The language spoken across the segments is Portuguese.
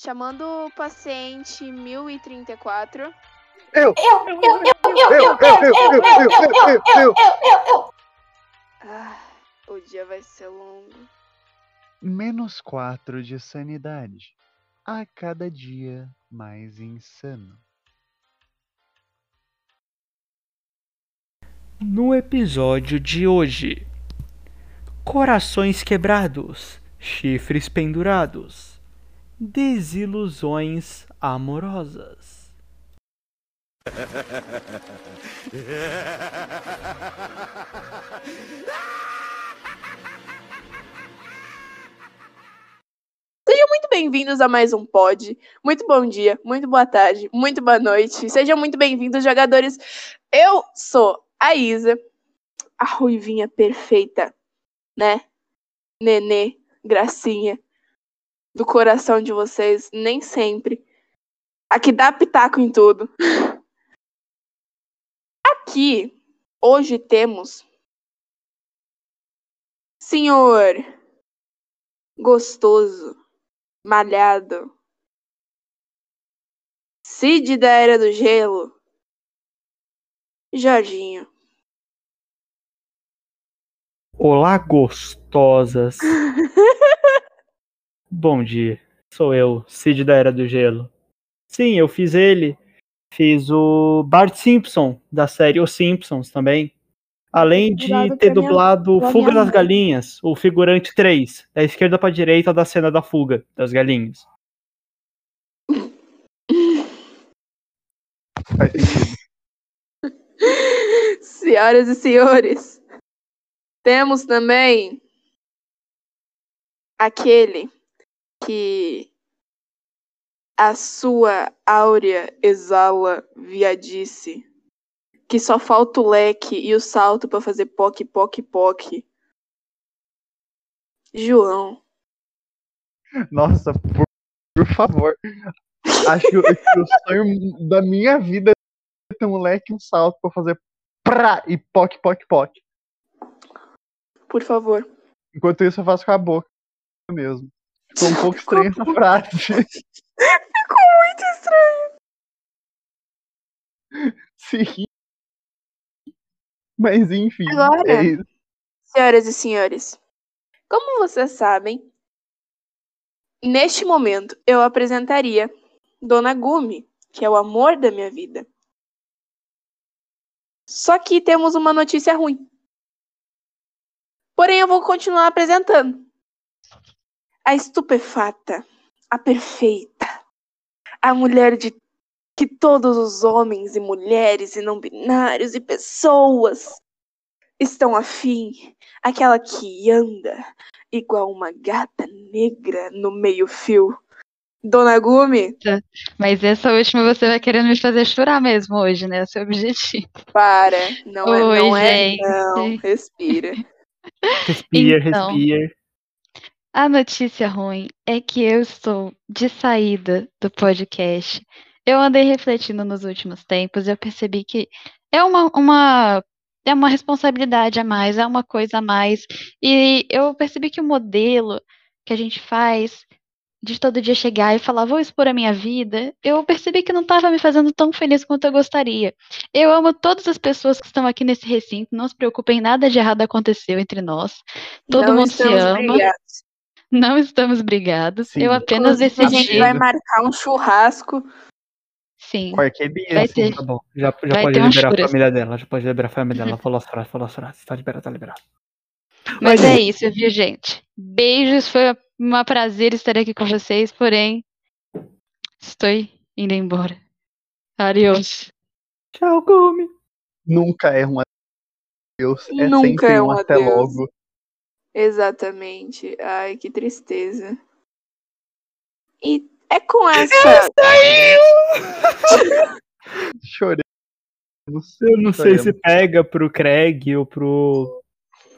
Chamando o paciente 1034. Eu! Eu, eu, eu, eu, eu, eu, eu, eu, eu, eu, eu, eu. Ah, o dia vai ser longo. Menos 4 de sanidade. A cada dia mais insano. No episódio de hoje: Corações quebrados, chifres pendurados, desilusões amorosas. Sejam muito bem-vindos a mais um pod. Muito bom dia, muito boa tarde, muito boa noite. Sejam muito bem-vindos, jogadores. Eu sou a Isa, a ruivinha perfeita, né? Nenê, gracinha, do coração de vocês, nem sempre. A que dá pitaco em tudo. Aqui, hoje temos. Senhor gostoso, malhado. Cid da Era do Gelo. Jorginho. Olá, gostosas. Bom dia, sou eu, Cid da Era do Gelo. Sim, eu fiz ele. Fiz o Bart Simpson, da série Os Simpsons também. Além de ter minha- dublado pra Fuga minha das. Galinhas, o figurante 3, da esquerda pra direita da cena da fuga das galinhas. Senhoras e senhores, temos também aquele que a sua áurea exala viadice, que só falta o leque e o salto pra fazer poc, poc, poc. João. Nossa, por, por favor. Acho que, o- que o sonho da minha vida é ter um leque e um salto pra fazer pra e poc, poc, poc. Por favor. Enquanto isso, eu faço com a boca mesmo. Ficou um pouco estranha essa frase. Ficou muito estranho. Sim. Mas enfim. Agora- é. Senhoras e senhores, como vocês sabem, neste momento eu apresentaria Dona Gumi, que é o amor da minha vida. Só que temos uma notícia ruim. Porém, eu vou continuar apresentando. A estupefata, a perfeita, a mulher de que todos os homens e mulheres e não binários e pessoas estão afim aquela que anda igual uma gata negra no meio-fio. Dona Gumi, Mas essa última você vai querendo me fazer chorar mesmo hoje, né? É o seu objetivo. para. Não é, Oi, não é, gente. não. Respira. Respira, Então. respira. A notícia ruim é que eu estou de saída do podcast. Eu andei refletindo nos últimos tempos e eu percebi que é uma, uma, é uma responsabilidade a mais, é uma coisa a mais. E eu percebi que o modelo que a gente faz de todo dia chegar e falar, vou expor a minha vida, eu percebi que não estava me fazendo tão feliz quanto eu gostaria. Eu amo todas as pessoas que estão aqui nesse recinto, não se preocupem, nada de errado aconteceu entre nós. Todo não mundo se ama. brigados. Não estamos brigados. Sim. Eu apenas Inclusive, a gente decidi. vai marcar um churrasco. Sim. Qualquer dia. Vai assim. ter. Tá bom, já, já Vai pode ter um liberar a família dela, já pode liberar a família dela. Falou as frases, falou as frases. Tá liberado, tá liberado. Mas é isso, viu, gente? Beijos, foi um prazer estar aqui com vocês, porém, estou indo embora. Adiós. Tchau, Gumi. Nunca é um adeus. É Nunca sempre é um um até adeus. logo. Exatamente. Ai, que tristeza. E é com essa. Chorei. Eu não sei se pega pro Craig ou pro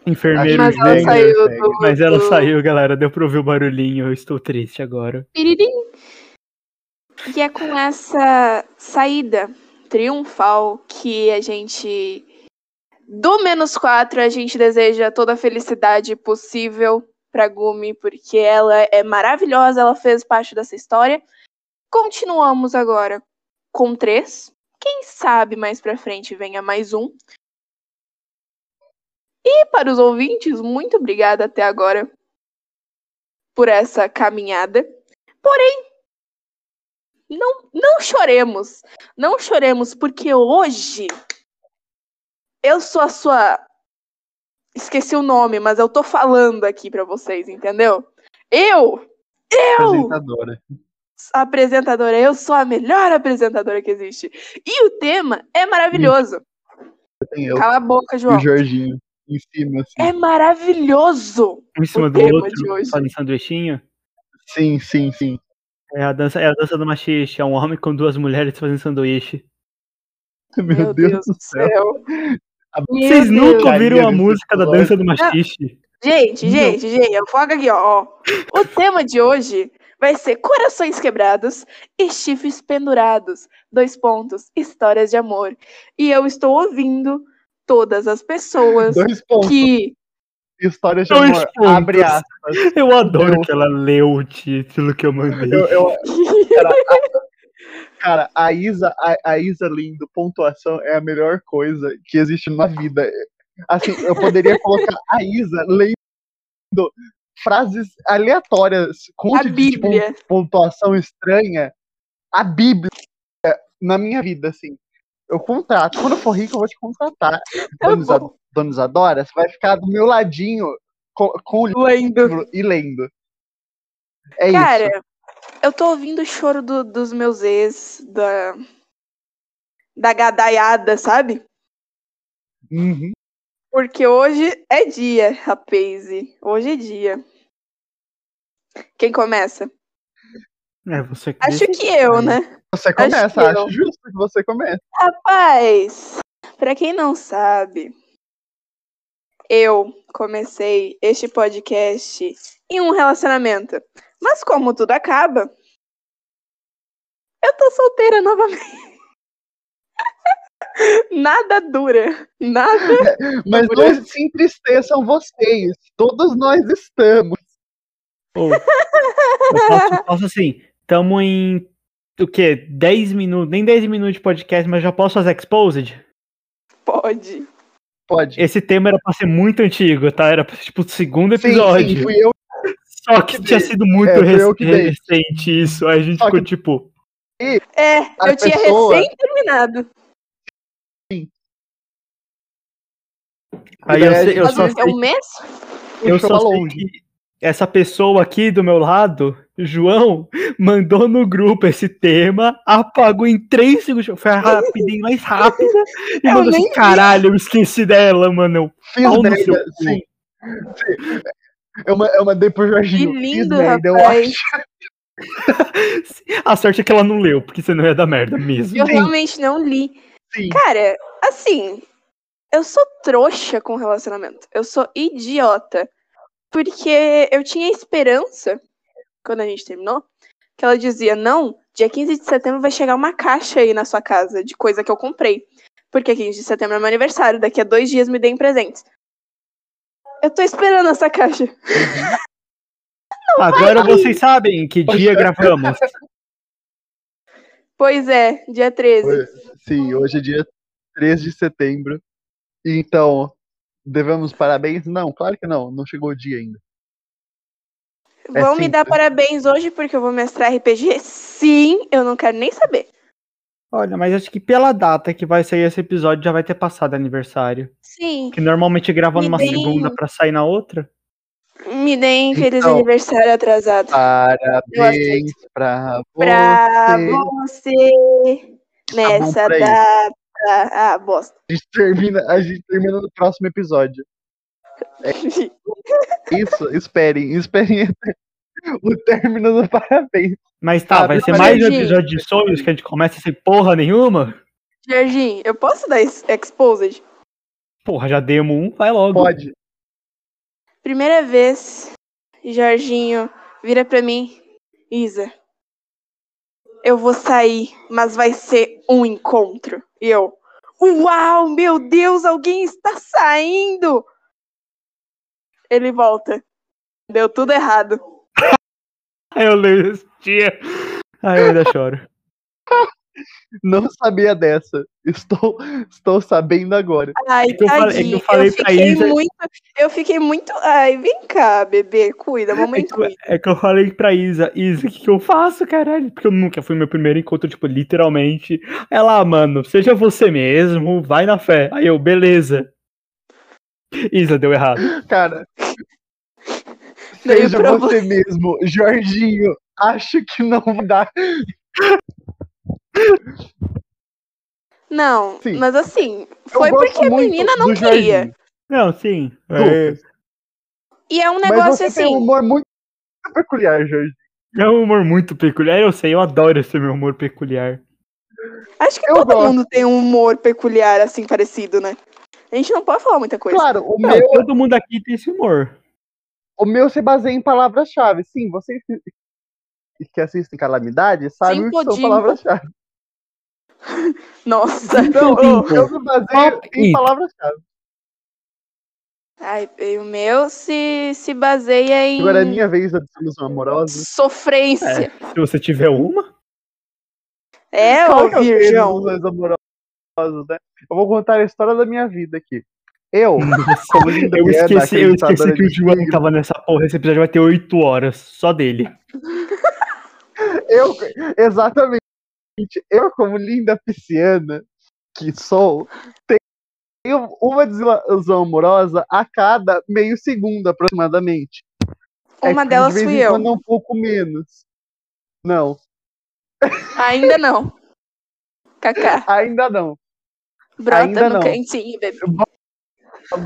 enfermeiro Mas ela saiu do. Mas ela do- saiu, galera. Deu pra ouvir o barulhinho. Eu estou triste agora. Piririm. E é com essa saída triunfal que a gente. Do menos quatro, a gente deseja toda a felicidade possível pra Gumi, porque ela é maravilhosa, ela fez parte dessa história. Continuamos agora com três. Quem sabe mais pra frente venha mais um. E para os ouvintes, muito obrigada até agora por essa caminhada. Porém, não, não choremos. Não choremos, porque hoje eu sou a sua. Esqueci o nome, mas eu tô falando aqui pra vocês, entendeu? Eu! Eu! Apresentadora. apresentadora, eu sou a melhor apresentadora que existe. E o tema é maravilhoso. Eu Cala a boca, e João. o Jorginho em cima, assim. É maravilhoso. Em cima O do tema outro, de hoje. fazendo sanduichinho. Sim, sim, sim. É a dança, é a dança do machixe, é um homem com duas mulheres fazendo sanduíche. Meu, Deus, do céu. Meu Vocês nunca ouviram a música da dança do machixe? Gente, Não. gente, gente, foca aqui, ó. O tema de hoje vai ser corações quebrados e chifres pendurados. Dois pontos, histórias de amor. E eu estou ouvindo todas as pessoas Dois pontos. que História de Dois amor. pontos. Abre aspas. Eu adoro Deus. que ela leu o título que eu mandei. Eu, eu- cara, a, cara, a Isa, a, a Isa Lindo, pontuação é a melhor coisa que existe na vida. Assim, eu poderia colocar a Isa lendo frases aleatórias com pon- Bíblia. pontuação estranha. A Bíblia na minha vida, assim. Eu contrato. Quando eu for rico, eu vou te contratar. Dona, Isadora, você vai ficar do meu ladinho com, com o Lendo. livro e lendo. É isso. Eu tô ouvindo o choro do- dos meus ex, da. Da gadaiada, sabe? Uhum. Porque hoje é dia, rapaz. Hoje é dia. Quem começa? É, você que Acho que eu, né? Você começa, que acho, eu. justo que você comece. Rapaz, pra quem não sabe, eu comecei este podcast em um relacionamento. Mas como tudo acaba, eu tô solteira novamente. Nada dura. Nada. Mas Por não se entristeçam vocês. Todos nós estamos. Ô, eu posso, posso assim, tamo em o quê? 10 minutos, nem 10 minutos de podcast, mas já posso fazer exposed? Pode. Pode. Esse tema era pra ser muito antigo, tá? Era pra ser, tipo o segundo Sim, episódio. sim, fui eu. Só que tinha sido muito É, fui rec- eu que dei. recente isso. Aí a gente Só ficou que- tipo, É, eu tinha pessoa- recém terminado. aí eu, sei- eu só é sei, um mês? eu só longe. que essa pessoa aqui do meu lado, João, mandou no grupo esse tema, apagou em 3 segundos. Foi a rapidinho mais rápida e Eu mandou nem assim: vi. caralho, eu esqueci dela, mano. Fiz Pau no seu sim. Sim. Eu, ma- eu mandei pro Jorginho. Que lindo, rapaz. A sorte é que ela não leu, porque senão ia dar merda mesmo. Eu Sim. realmente não li. Sim. Cara, assim, eu sou trouxa com relacionamento. Eu sou idiota. Porque eu tinha esperança, quando a gente terminou, que ela dizia: não, dia 15 de setembro vai chegar uma caixa aí na sua casa de coisa que eu comprei. Porque 15 de setembro é meu aniversário, daqui a dois dias me deem presentes. Eu tô esperando essa caixa. Agora vocês sabem que dia gravamos. Pois é, dia 13. Foi- Sim, hoje é dia 3 de setembro. Então, devemos parabéns? Não, claro que não. Não chegou o dia ainda. é Vão me dar simples. parabéns hoje porque eu vou mestrar RPG? Sim, eu não quero nem saber. Olha, mas acho que pela data que vai sair esse episódio já vai ter passado aniversário. Sim, Que normalmente grava Me numa deem- segunda pra sair na outra. me deem feliz Então, aniversário atrasado. Parabéns pra Pra você. você nessa pra isso. data. Ah, bosta. A gente termina, a gente termina no próximo episódio. Isso, esperem, esperem o término do parabéns. Mas tá, Ah, vai ser mais um Jorginho. episódio de sonhos que a gente começa sem porra nenhuma? Jorginho, eu posso dar exposed? Porra, já demos um, vai logo. Pode. Primeira vez, Jorginho vira pra mim, Isa. Eu vou sair, mas vai ser um encontro. E eu, uau, meu Deus, alguém está saindo! Ele volta. Deu tudo errado. Aí eu leio esse dia. Ai, eu ainda choro. Não sabia dessa. Estou, estou sabendo agora. Ai, É que eu falei- é que eu tadinho. falei pra fiquei Isa- muito. Eu fiquei muito. Ai, vem cá, bebê. Cuida, É mamãe que, cuida. é que eu falei pra Isa, Isa, o que, que eu faço, caralho? Porque eu nunca fui meu primeiro encontro, tipo, literalmente. Ela, ah, mano, seja você mesmo, vai na fé. Aí eu, beleza. Isa, deu errado. Cara, seja pra você mesmo, Jorginho. Acho que não dar. Não, Sim. mas assim, foi porque a menina não queria. Jorginho. Não, sim. É, E é um Mas negócio você assim. tem um humor muito peculiar, Jorginho. é um humor muito peculiar, eu sei, eu adoro esse meu humor peculiar. Acho que Eu todo gosto. mundo tem um humor peculiar, assim, parecido, né? A gente não pode falar muita coisa. Claro, o Não, meu, todo mundo aqui tem esse humor. O meu se baseia em palavras-chave. Sim, vocês que- assistem Calamidade sabem o que são palavras-chave. Nossa. Então, Oh. eu me baseio em palavras-chave. Ai, o meu se, se baseia em Agora é minha vez da desilusão amorosa. sofrência. Se você tiver uma, É, ô que eu tenho Virgão. né? Eu vou contar a história da minha vida aqui. Eu, como linda eu mulher esqueci, eu esqueci que o João tava nessa porra. Esse episódio vai ter 8 horas, só dele. Eu, exatamente. Eu, como linda pisciana que sou, tenho uma desilusão amorosa a cada meio segundo, aproximadamente. É Uma que delas de fui eu. é um pouco menos. Não, Ainda não. Kaká, ainda não. brota Ainda no não. cantinho, bebê.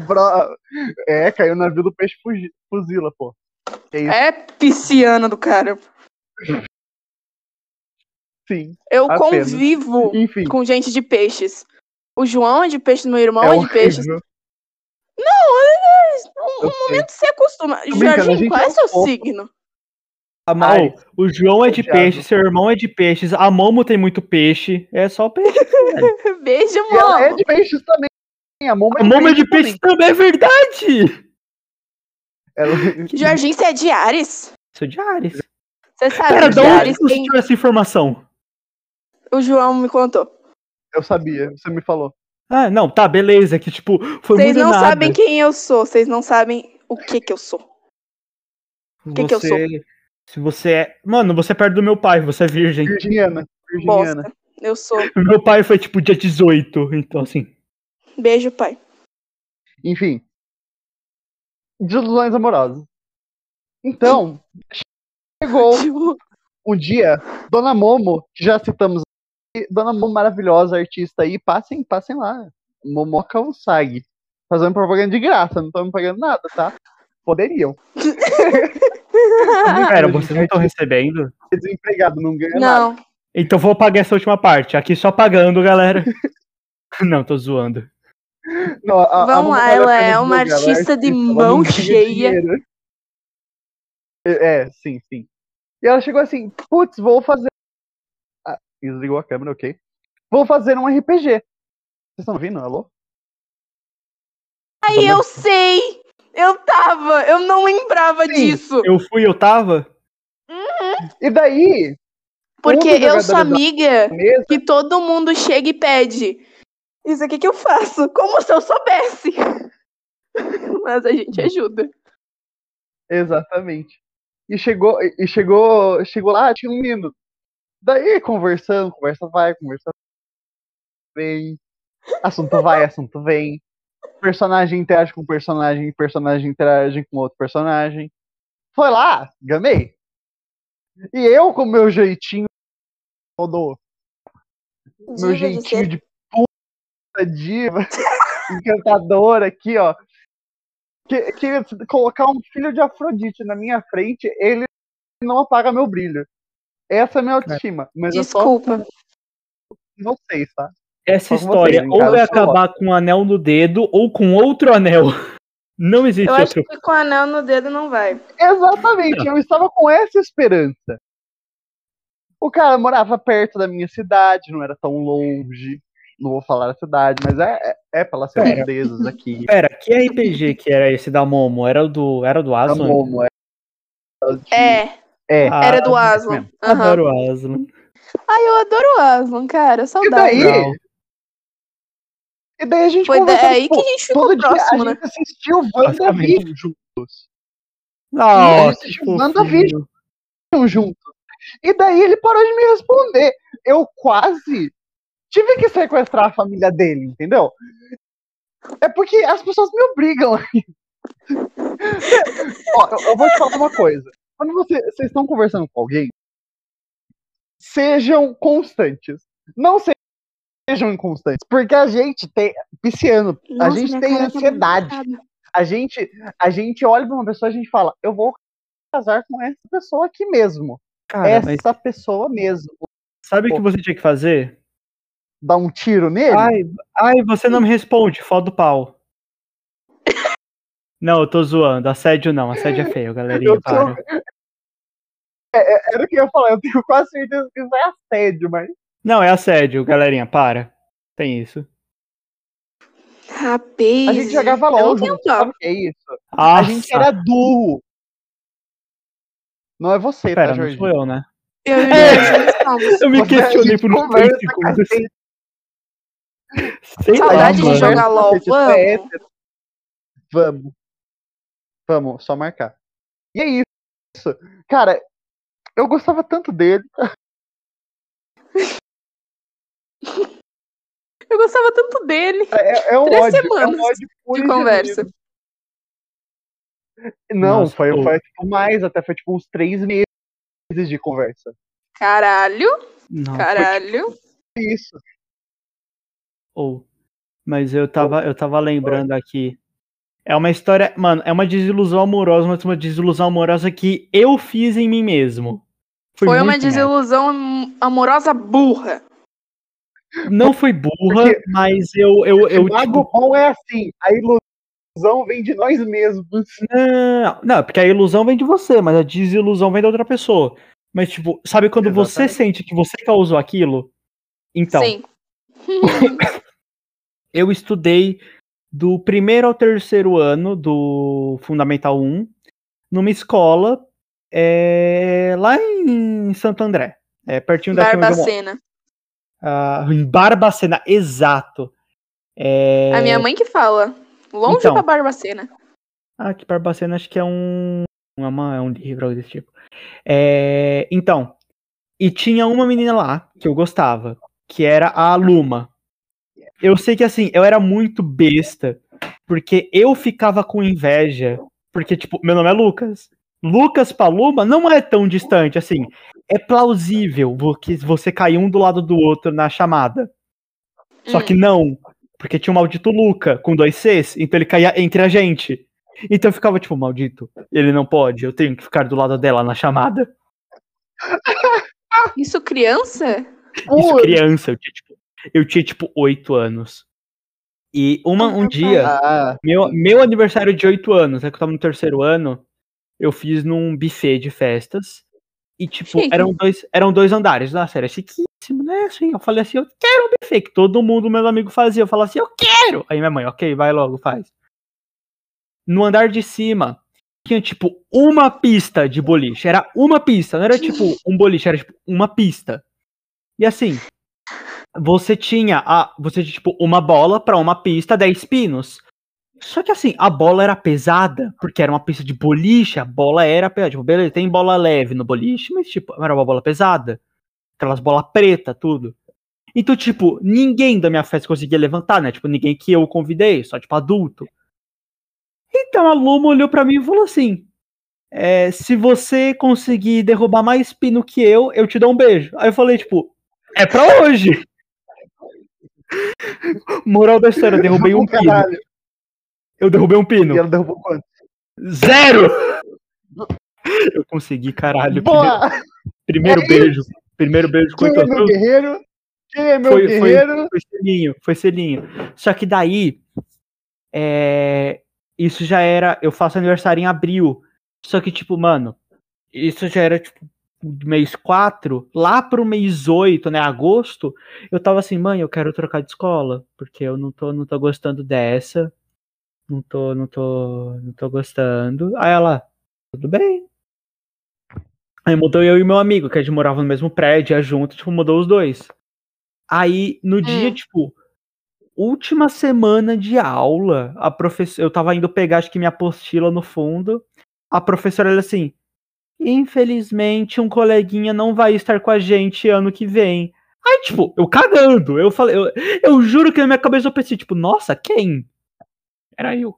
Bro- É, caiu o navio do peixe fuzila, pô. É isso, É pisciana do cara. sim. Eu Apenas. convivo Enfim, com gente de peixes. O João é de peixe, meu irmão é é, de peixes. horrível. Um, Eu um sei. momento você acostuma. Jorginho, gente qual é é um seu signo? A Mo- Ai, o João é de peixe, seu irmão é de peixes, a Momo tem muito peixe. É só peixe. Beijo, E ela é de peixes também. A Momo é A de Momo é de peixe também, é verdade! Ela... Jorginho, você é de Ares? Sou de Ares. Você sabe Pera, de Ares você tem... tirou essa informação? O João me contou. Eu sabia, você me falou. Ah, não, tá, beleza. Que tipo, foi Vocês não nada. sabem quem eu sou. Vocês não sabem o que que eu sou. que que eu Você- Se você é. Mano, você é perto do meu pai, você é virgem. Virginiana. Virginiana. Bosta. Eu sou. Meu pai foi tipo dia 18, então assim. Beijo, pai. Enfim. Desilusões amorosas. Então, chegou Tipo, um dia, Dona Momo, que já citamos aqui, Dona Momo maravilhosa, artista aí, passem, passem lá. Momoca Usagi. Fazendo propaganda de graça, não estamos pagando nada, tá? Poderiam. Pera, A vocês não estão é recebendo? desempregado, não ganha nada. não. Então vou pagar essa última parte. Aqui só pagando, galera. não, tô zoando. Não, a- a Vamos Momo lá, a ela é uma artista de mão cheia. dinheiro. É, é, sim, sim. E ela chegou assim, putz, vou fazer. Ah, desligou a câmera, ok. Vou fazer um RPG. Vocês estão ouvindo? Alô? Aí eu sei! Eu tava! Eu não lembrava Sim. disso! Eu fui, eu tava? E daí, Porque eu sou amiga mesa, que todo mundo chega e pede. Isso aqui que eu faço, como se eu soubesse. Mas a gente ajuda. exatamente. E chegou, e chegou, chegou lá, tinha um menino. Daí, conversando, conversa vai, conversa vem. Assunto vai, assunto vem. Personagem interage com personagem, personagem interage com outro personagem. Foi lá, gamei. E eu, com meu jeitinho todo, meu Diva de jeitinho ser. de diva, encantadora aqui, ó. Que, que colocar um filho de Afrodite na minha frente, ele não apaga meu brilho. Essa é a minha autoestima. Mas Desculpa. é só com vocês, tá? Essa Só história vocês, ou vai sou acabar com um anel no dedo ou com outro anel. Não existe Eu acho outro. que com anel no dedo não vai. Exatamente, eu estava com essa esperança. O cara morava perto da minha cidade, não era tão longe. Não vou falar a cidade, mas é, é, é pelas redondezas aqui. Pera, que RPG que era esse da Momo? Era o do, era do A Aslan? Momo, é É, É. Ah, era do é Aslan. Aham. Adoro o Aslan. Ai, eu adoro o Aslan, cara. E Saudade. daí? Legal. E daí a gente Foi daí tipo, que a gente ficou todo dia próximo, a né? gente assistiu WandaVision juntos. Nossa, fofinho. juntos. E daí ele parou de me responder. Eu quase tive que sequestrar a família dele, entendeu? É porque as pessoas me obrigam. Ó, eu, eu vou te falar uma coisa. Quando você- vocês estão conversando com alguém, sejam constantes. Não sejam inconstantes. Porque a gente tem. Pisciano, a Nossa, gente minha tem tá ansiedade. A gente, a gente olha pra uma pessoa e a gente fala, eu vou casar com essa pessoa aqui mesmo. Cara, mas essa pessoa mesmo. sabe o que você tinha que fazer? Dar um tiro nele? Ai, ai, você não me responde, foda do pau. Não, eu tô zoando. Assédio não, assédio é feio, galerinha. Eu tô- Para. Era o que eu ia falar, eu tenho quase certeza que isso é assédio, mas. Não, é assédio, galerinha, para. Tem isso. Rapaz. A gente jogava não sabe dó. o que é isso? Nossa, A gente era burro. Não é você, Pera, tá, não Jorge? sou eu, né? Eu o É. Eu me questionei por uns conversa, 3 segundos. Sei lá, Saudade de mano. jogar LOL, é vamos. Vamos. Vamos, só marcar. E é isso. Cara, eu gostava tanto dele. Eu gostava tanto dele. É, é um Três ódio. É semanas um ódio de conversa. Não, Nossa, foi, pô. foi tipo, mais, até foi tipo uns três meses de conversa. Caralho, Não, foi caralho. Isso. Ou. Mas eu tava, eu tava lembrando aqui. É uma história, mano, é uma desilusão amorosa, mas uma desilusão amorosa que eu fiz em mim mesmo. Foi, uma muito merda. desilusão am- amorosa burra. Não foi burra, Porque- mas eu, eu, eu o mago tipo, bom é assim, a ilusão vem de nós mesmos. não, não, porque a ilusão vem de você, mas a desilusão vem da outra pessoa. Mas, tipo, sabe quando você Exatamente. sente que você causou aquilo? Então, Sim. eu estudei do primeiro ao terceiro ano do Fundamental 1 numa escola é, lá em Santo André, é, pertinho daqui onde eu moro. Barbacena. Ah, em Barbacena, exato. É, A minha mãe que fala. Longe Então. pra Barbacena. Ah, que Barbacena acho que é um. Uma, é um livro algo desse tipo. É, então. E tinha uma menina lá que eu gostava, que era a Luma. Eu sei que assim, eu era muito besta, porque eu ficava com inveja. Porque, tipo, meu nome é Lucas. Lucas pra Luma não é tão distante, assim. É plausível que você cair um do lado do outro na chamada. Só Hum. que não, porque tinha um maldito Luca com dois Cs, então ele caía entre a gente. Então eu ficava tipo, maldito, ele não pode, eu tenho que ficar do lado dela na chamada. Isso criança? Isso criança, eu tinha tipo, eu tinha tipo oito anos. E uma, um meu dia, Ah, meu, meu aniversário de oito anos, é que eu tava no terceiro ano, eu fiz num buffet de festas. E, tipo, Chique. eram dois, eram dois andares. Nossa, era chiquíssimo, né? Assim, eu falei assim, eu quero um buffet, que todo mundo, meu amigo, fazia. Eu falava assim, eu quero! Aí minha mãe, ok, vai logo, faz. No andar de cima, tinha, tipo, uma pista de boliche. Era uma pista, não era, tipo, um boliche, era, tipo, uma pista. E assim, você tinha, a, você tinha, tipo, uma bola pra uma pista, 10 pinos. Só que assim, a bola era pesada, porque era uma pista de boliche, a bola era pesada. Tipo, beleza, tem bola leve no boliche, mas tipo, era uma bola pesada. Aquelas bolas preta, tudo. Então, tipo, ninguém da minha festa conseguia levantar, né? Tipo, ninguém que eu convidei, só tipo adulto. Então a Luma olhou pra mim e falou assim: é, se você conseguir derrubar mais pino que eu, eu te dou um beijo. Aí eu falei, tipo, é pra hoje. Moral da história, eu derrubei um pino. caralho. Eu derrubei um pino. E ela derrubou quanto? Zero! Eu consegui, caralho. Primeiro, Boa! primeiro É beijo. Primeiro beijo com Quem é meu guerreiro? Quem é meu Foi- foi- guerreiro? Foi selinho, foi selinho. Só que daí, é, isso já era. Eu faço aniversário em abril. Só que, tipo, mano, isso já era, tipo, mês 4. Lá pro mês 8, né, agosto, eu tava assim, mãe, eu quero trocar de escola. Porque eu não tô, não tô gostando dessa. Não tô, não tô, não tô gostando. Aí ela, tudo bem. Aí mudou eu e meu amigo, que a gente morava no mesmo prédio, ia junto, tipo, mudou os dois. Aí, no dia, Hum. tipo, última semana de aula, a professora, eu tava indo pegar, acho que minha apostila no fundo, a professora, ela assim, infelizmente, um coleguinha não vai estar com a gente ano que vem. Aí, tipo, eu cagando, eu falei, eu, eu juro que na minha cabeça eu pensei, tipo, nossa, quem? Era eu.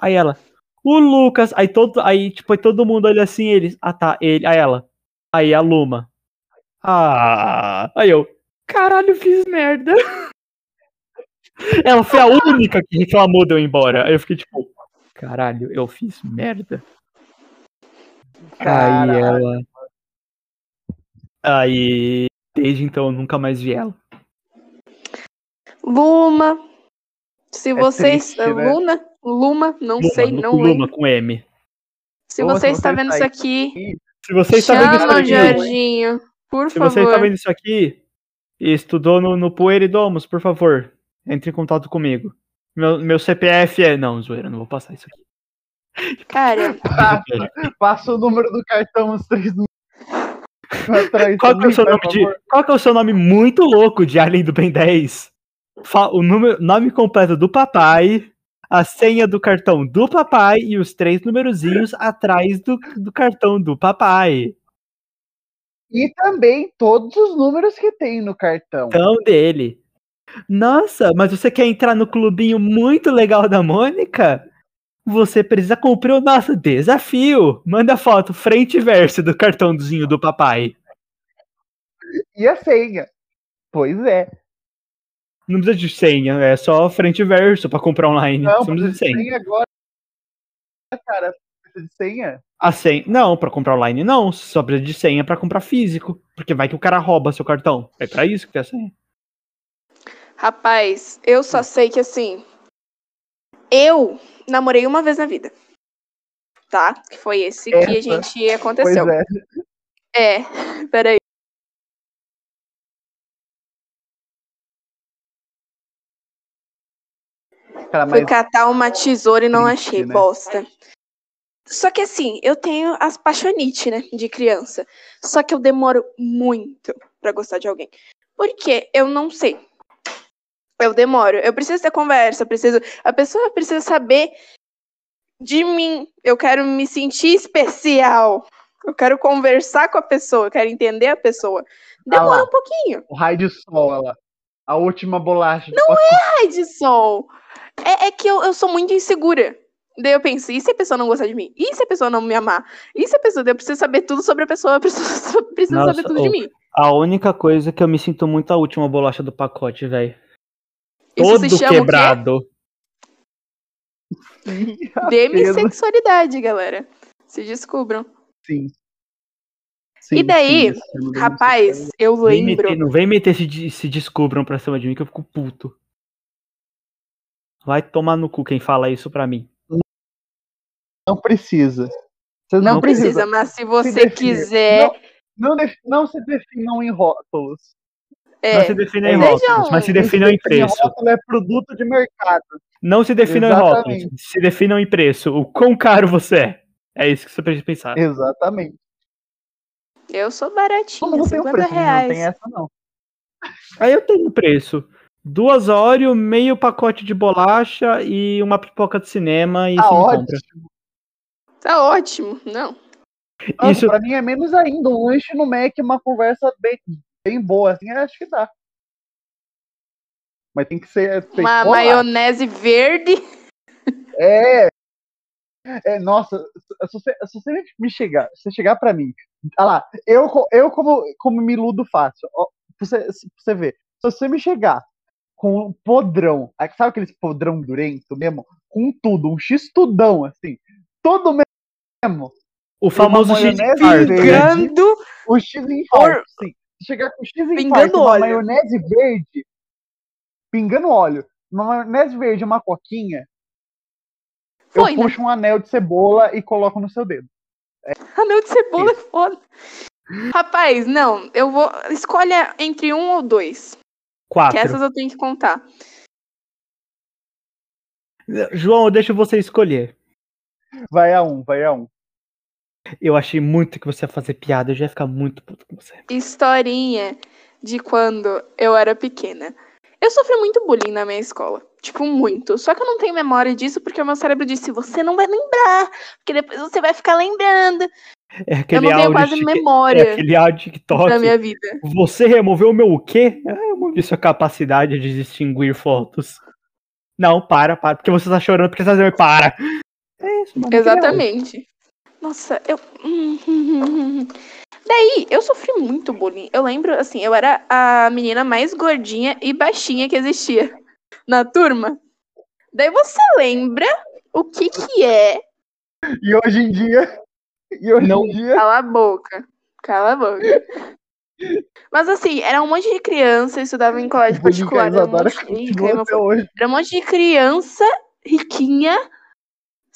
Aí ela, o Lucas, aí todo, aí, tipo, aí todo mundo olha assim, eles, ah tá, ele, aí ela, aí a Luma. Ah, aí eu, caralho, fiz merda. Ela foi a única que reclamou de eu ir embora. Aí eu fiquei tipo, caralho, eu fiz merda. Aí Caralho. ela. Aí, desde então eu nunca mais vi ela. Luma. Se vocês. triste, né? Luna? Luma, não Luma, sei, não com lembro. Luma, com M. Se Luma, você se está você vendo está isso aí- aqui, Se você está vendo isso chama o aqui, Jorginho, por se você favor. está vendo isso aqui e estudou no, no Poeridomos, por favor, entre em contato comigo. Meu, meu CPF é. Não, zoeira, não vou passar isso aqui. Cara, Passa, passa o número do cartão, os três números. Atrás Qual que, é o seu nome de, qual que é o seu nome muito louco de Além do Ben 10? Fa- o número, nome completo do papai, a senha do cartão do papai e os três numerozinhos atrás do, do cartão do papai. E também todos os números que tem no cartão. Então dele. Nossa, mas você quer entrar no clubinho muito legal da Mônica? Você precisa cumprir o nosso desafio. Manda foto frente e verso do cartãozinho do papai. E a senha. Pois é. Não precisa de senha, é só frente e verso pra comprar online. Não, Você não precisa de precisa de senha. senha agora. Cara, precisa de senha? A senha. Não, pra comprar online não. Só precisa de senha pra comprar físico. Porque vai que o cara rouba seu cartão. É pra isso que tem a senha. rapaz, eu só sei que assim. Eu namorei uma vez na vida. Tá? Que foi esse que a Essa? gente Pois aconteceu. é. É, peraí. Cara, Fui mas catar uma tesoura e não triste, achei, né? bosta. Só que assim, eu tenho as paixonites, né, de criança. Só que eu demoro muito pra gostar de alguém. Porque eu não sei. Eu demoro. Eu preciso ter conversa, preciso. A pessoa precisa saber de mim. Eu quero me sentir especial. Eu quero conversar com a pessoa, eu quero entender a pessoa. Demora lá. um pouquinho. o raio de sol, olha lá. A última bolacha. Não é? Ai, de sol. É, é que eu, eu sou muito insegura. Daí eu penso, e se a pessoa não gostar de mim? E se a pessoa não me amar? E se a pessoa. Eu preciso saber tudo sobre a pessoa, eu preciso, preciso Nossa, saber tudo de mim. A única coisa que eu me sinto muito a última bolacha do pacote, velho. Todo se quebrado. Demissexualidade, galera. Se descubram. Sim. E daí, sim, Rapaz, eu Vem lembro. meter- não vem meter se, se descubram pra cima de mim que eu fico puto. Vai tomar no cu quem fala isso pra mim. Não precisa. Você Não, não, precisa, mas se você definir. quiser. Não, def- não se definam em rótulos. É, não se definam em Sejam- rótulos, mas se se definam em preço. rótulo é produto de mercado. Não se definam em rótulos, se definam em preço. O quão caro você é. É isso que você precisa pensar. Exatamente. eu sou tem um 50 preço, não reais. tem essa não. Aí eu tenho preço. Duas Oreo, meio pacote de bolacha e uma pipoca de cinema e Tá ótimo. Tá ótimo. Não. Nossa, Isso, Pra mim é menos ainda. Um lanche no Mac, uma conversa bem, bem boa, assim, acho que dá. Mas tem que ser. Tem Uma maionese verde. É. É, nossa, se você, se você me chegar, se você chegar pra mim, ah lá, eu, eu como, como me iludo fácil, ó, pra você, pra você ver, se você me chegar com um podrão, aí sabe aqueles podrão durento mesmo? Com tudo, um X tudão, assim, todo mesmo, o famoso uma X maionese infarto, verde. Pingando. o X infarto, sim. Se chegar com X Pingando infarto, uma óleo. maionese verde, pingando óleo, uma maionese verde, uma coquinha, Foi, eu né? puxo um anel de cebola e coloco no seu dedo. Anel de cebola é foda. Rapaz, não, eu vou. Escolha entre um ou dois. Que Quatro. essas eu tenho que contar. João, deixa você escolher. Vai a um, vai a um. Eu achei muito que você ia fazer piada, eu já ia ficar muito puto com você. Historinha de quando eu era pequena. Eu sofri muito bullying na minha escola. Tipo, muito. Só que eu não tenho memória disso porque o meu cérebro disse: você não vai lembrar. Porque depois você vai ficar lembrando. É aquele eu não tenho quase memória É aquele áudio TikTok. da minha vida. Você removeu o meu o quê? Ah, eu sua capacidade de distinguir fotos. Não, para, para. Porque você tá chorando, porque você tá dizendo, para. É isso, mano. Exatamente. Nossa, eu. Daí, eu sofri muito bullying. Eu lembro, assim, eu era a menina mais gordinha e baixinha que existia na turma. Daí você lembra o que que é? E hoje em dia. E hoje Não. em dia. Cala a boca. Cala a boca. Mas assim, era um monte de criança, eu estudava em colégio particular. Era um monte. Era um monte de criança riquinha,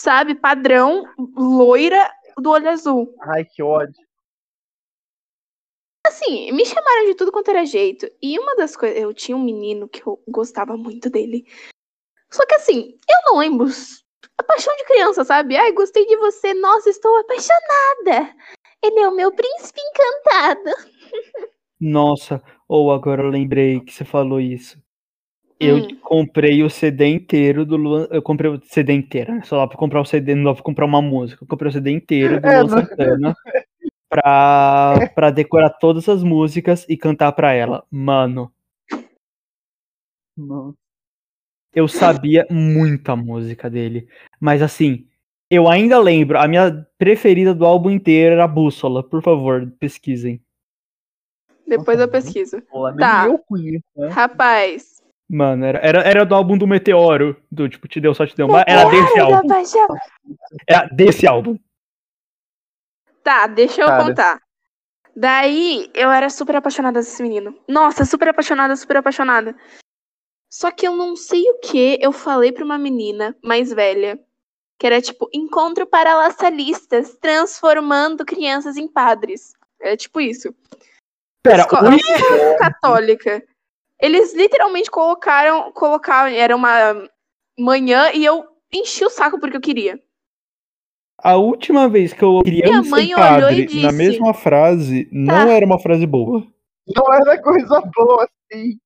sabe? Padrão, loira, do olho azul. Ai, que ódio. Assim, me chamaram de tudo quanto era jeito. E uma das coisas. Eu tinha um menino que eu gostava muito dele. Só que assim, eu não lembro. A paixão de criança, sabe? Ai, gostei de você. Nossa, estou apaixonada. Ele é o meu príncipe encantado. Nossa, ou agora eu lembrei que você falou isso. Eu Hum. comprei o CD inteiro do Luan. Eu comprei o CD inteiro, né? Só lá pra comprar o CD, não dá pra comprar uma música. Eu comprei o CD inteiro do É, Luan Santana pra, pra decorar todas as músicas e cantar pra ela. Mano, Não. eu sabia muita música dele. Mas assim, eu ainda lembro. A minha preferida do álbum inteiro era Bússola. Por favor, pesquisem. Depois Nossa, eu pesquiso. Nem Tá. eu conheço, né? Rapaz. Mano, era, era, era do álbum do Meteoro. Do tipo, te deu, só te deu. Mas era desse álbum. Era desse álbum. Tá, deixa eu Cara. contar. Daí, eu era super apaixonada desse menino. Nossa, super apaixonada, super apaixonada. Só que eu não sei o que eu falei pra uma menina mais velha. Que era tipo, encontro para laçalistas, transformando crianças em padres. É tipo isso. Pera, Escola católica. Eles literalmente colocaram, colocaram, era uma manhã e eu enchi o saco porque eu queria. A última vez que eu e olhou e padre disse, na mesma frase não era uma frase boa. Não era coisa boa assim.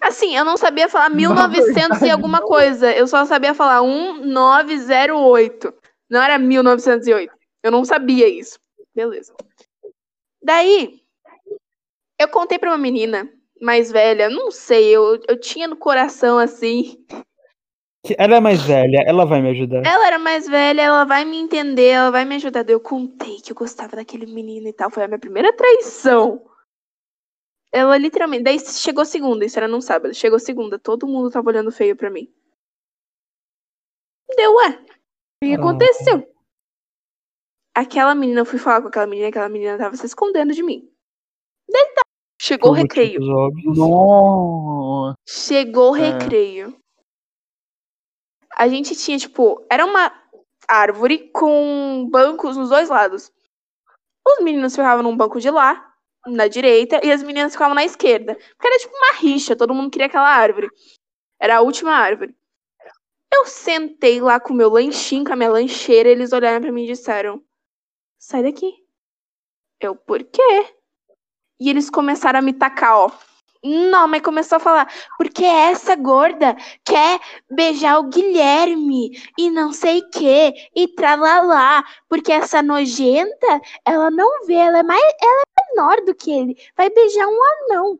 Assim, eu não sabia falar Na 1900 e alguma não. coisa. Eu só sabia falar 1908. Não era 1908. Eu não sabia isso. Beleza. Daí, eu contei pra uma menina mais velha. Não sei, eu, eu tinha no coração assim. Ela é mais velha, ela vai me ajudar. Ela era mais velha, ela vai me entender, ela vai me ajudar. Eu contei que eu gostava daquele menino e tal. Foi a minha primeira traição. Ela literalmente. Daí chegou segunda, isso era num sábado. Chegou segunda, todo mundo tava olhando feio pra mim. Deu, ué. O que Ah. aconteceu? Aquela menina, eu fui falar com aquela menina, aquela menina tava se escondendo de mim. Daí tá. Chegou o recreio. Nossa. Chegou o É. recreio. A gente tinha, tipo, era uma árvore com bancos nos dois lados. Os meninos ficavam num banco de lá, na direita, e as meninas ficavam na esquerda. Porque era tipo uma rixa, todo mundo queria aquela árvore. Era a última árvore. Eu sentei lá com o meu lanchinho, com a minha lancheira, eles olharam pra mim e disseram: Sai daqui. Eu, por quê? E eles começaram a me tacar, ó. Não, mas começou a falar, porque essa gorda quer beijar o Guilherme e não sei que, e tralalá, porque essa nojenta, ela não vê, ela é mais, ela é menor do que ele, vai beijar um anão.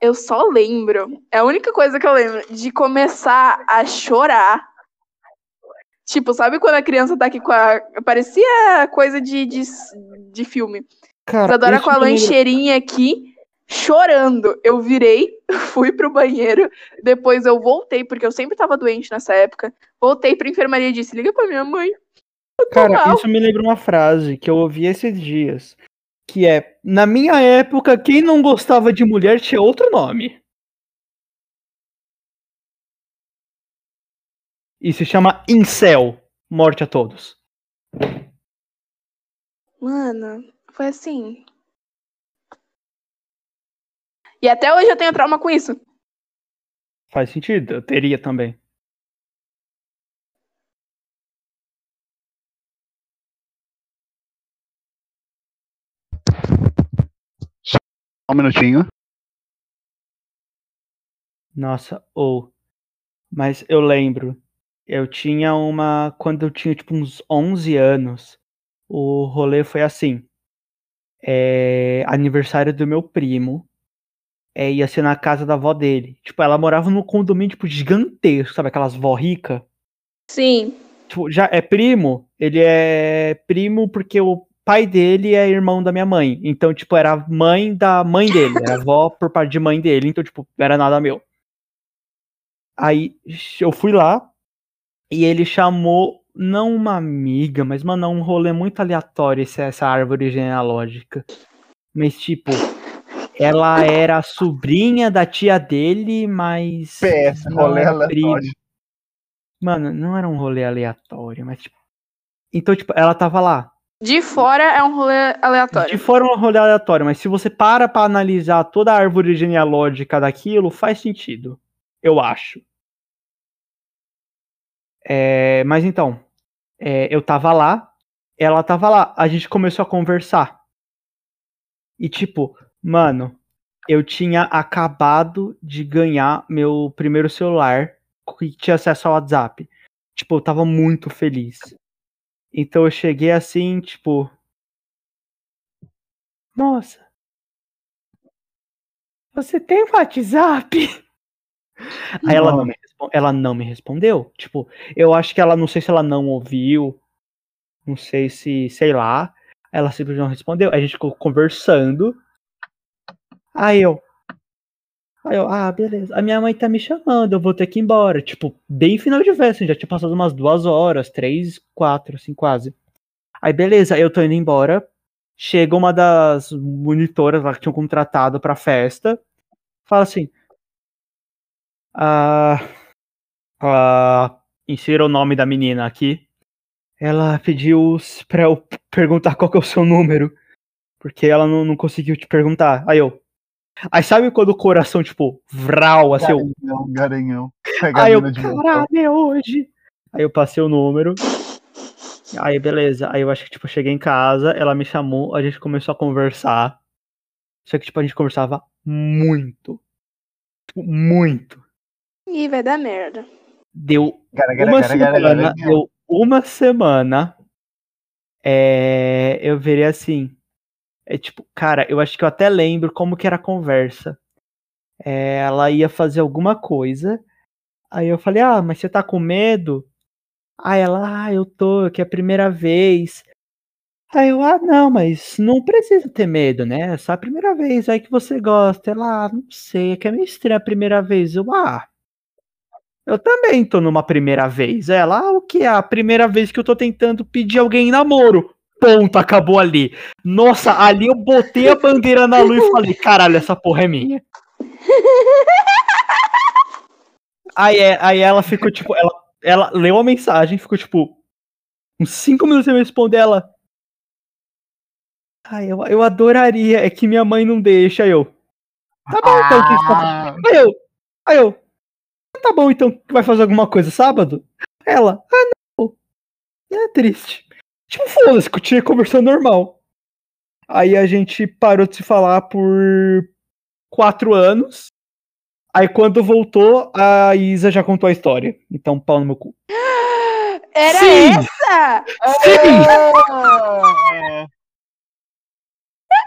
Eu só lembro, é a única coisa que eu lembro, de começar a chorar. Tipo, sabe quando a criança tá aqui com a. Parecia coisa de, de, de filme. Cara, Isadora com a lembra- lancheirinha aqui, chorando. Eu virei, fui pro banheiro, depois eu voltei, porque eu sempre tava doente nessa época. Voltei pra enfermaria e disse: liga pra minha mãe. Cara, mal. isso me lembra uma frase que eu ouvi esses dias. Que é, na minha época, quem não gostava de mulher tinha outro nome. E se chama incel. Morte a todos. Mano, foi assim. E até hoje eu tenho trauma com isso. Faz sentido, eu teria também. Só um minutinho. Nossa, ou. Oh. Mas eu lembro. Eu tinha uma. Quando eu tinha tipo uns 11 anos, o rolê foi assim. É, aniversário do meu primo. É, ia ser na casa da avó dele. Tipo, ela morava num condomínio tipo, gigantesco, sabe? Aquelas vó rica. Sim. Tipo, já é primo. Ele é primo porque o pai dele é irmão da minha mãe. Então, tipo, era mãe da mãe dele. Era avó por parte de mãe dele. Então, tipo, era nada meu. Aí eu fui lá e ele chamou, não uma amiga, mas, mano, um rolê muito aleatório essa, essa árvore genealógica. Mas, tipo, ela era a sobrinha da tia dele, mas. PS, rolê era aleatório. primo. Mano, não era um rolê aleatório, mas, tipo. Então, tipo, ela tava lá. De fora é um rolê aleatório. De fora um rolê aleatório, mas se você para pra analisar toda a árvore genealógica daquilo, faz sentido. Eu acho. É, mas então, é, eu tava lá, ela tava lá, a gente começou a conversar. E tipo, mano, eu tinha acabado de ganhar meu primeiro celular que tinha acesso ao WhatsApp. Tipo, eu tava muito feliz. Então eu cheguei assim, tipo. Nossa. Você tem WhatsApp? Aí ela não, me ela não me respondeu. Tipo, eu acho que ela, não sei se ela não ouviu, não sei se, sei lá. Ela simplesmente não respondeu. A gente ficou conversando. Aí eu. Aí eu, ah, beleza. A minha mãe tá me chamando, eu vou ter que ir embora. Tipo, bem final de festa, já tinha passado umas duas horas, três, quatro, assim, quase. Aí, beleza, eu tô indo embora. Chega uma das monitoras lá que tinham contratado pra festa. Fala assim. Ah, ah, insira o nome da menina aqui. Ela pediu pra eu perguntar qual que é o seu número. Porque ela não, não conseguiu te perguntar. Aí eu. Aí sabe quando o coração, tipo, vral, assim, eu, Garanhão, garanhão. A Aí eu, caralho, é hoje. Aí eu passei o número. Aí, beleza. Aí eu acho que, tipo, eu cheguei em casa, ela me chamou, a gente começou a conversar. Só que, tipo, a gente conversava muito. Tipo, muito. Ih, vai dar merda. Deu Gara, gara, uma gara, semana, deu uma semana. É, eu veria assim. É tipo, cara, eu acho que eu até lembro como que era a conversa. É, ela ia fazer alguma coisa. Aí eu falei, ah, mas você tá com medo? Aí ela, ah, eu tô, que é a primeira vez. Aí eu, ah, não, mas não precisa ter medo, né? É só a primeira vez aí que você gosta. Ela, ah, não sei, é que é meio estranha a primeira vez. Eu, ah, eu também tô numa primeira vez. Ela, ah, o que é? A primeira vez que eu tô tentando pedir alguém em namoro. Ponto, acabou ali. Nossa, ali eu botei a bandeira na lua e falei, caralho, essa porra é minha. Aí, é- aí ela ficou, tipo, ela, ela leu a mensagem, ficou, tipo, uns cinco minutos sem me responder, ela. Ai, eu, eu adoraria, é que minha mãe não deixa, aí eu. Tá bom, então, que tá Ah, Aí eu, aí eu, tá bom então, vai fazer alguma coisa sábado? Ela, ah não, é triste. Tipo, foda-se, continuei conversando normal. Aí a gente parou de se falar por quatro anos. Aí quando voltou, a Isa já contou a história. Então, pau no meu cu. Era Sim! essa? Sim! é.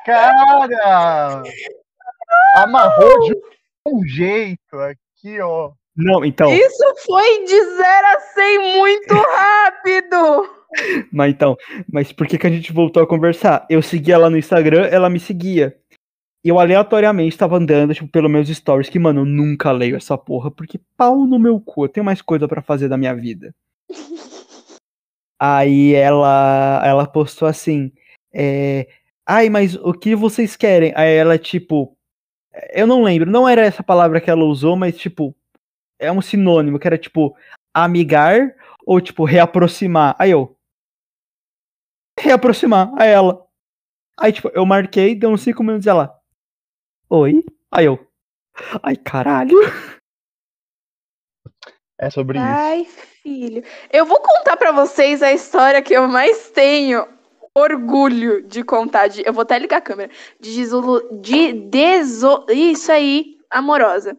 Cara! Amarrou de um jeito aqui, ó. Não, então, Isso foi de 0 a 100 muito rápido. mas então, mas por que, que a gente voltou a conversar? Eu seguia ela no Instagram, ela me seguia. E eu aleatoriamente tava andando, tipo, pelos meus stories, que, mano, eu nunca leio essa porra, porque pau no meu cu, eu tenho mais coisa pra fazer da minha vida. Aí ela, ela postou assim, é, ai, mas o que vocês querem? Aí ela, tipo, eu não lembro, não era essa palavra que ela usou, mas, tipo, é um sinônimo, que era, tipo, amigar ou, tipo, reaproximar. Aí eu, reaproximar, aí ela. Aí, tipo, eu marquei, deu uns 5 minutos ela. Oi? Aí eu. Ai, caralho. É sobre isso. Ai, filho. Eu vou contar pra vocês a história que eu mais tenho orgulho de contar. De, eu vou até ligar a câmera. De, de deso, Isso aí, amorosa.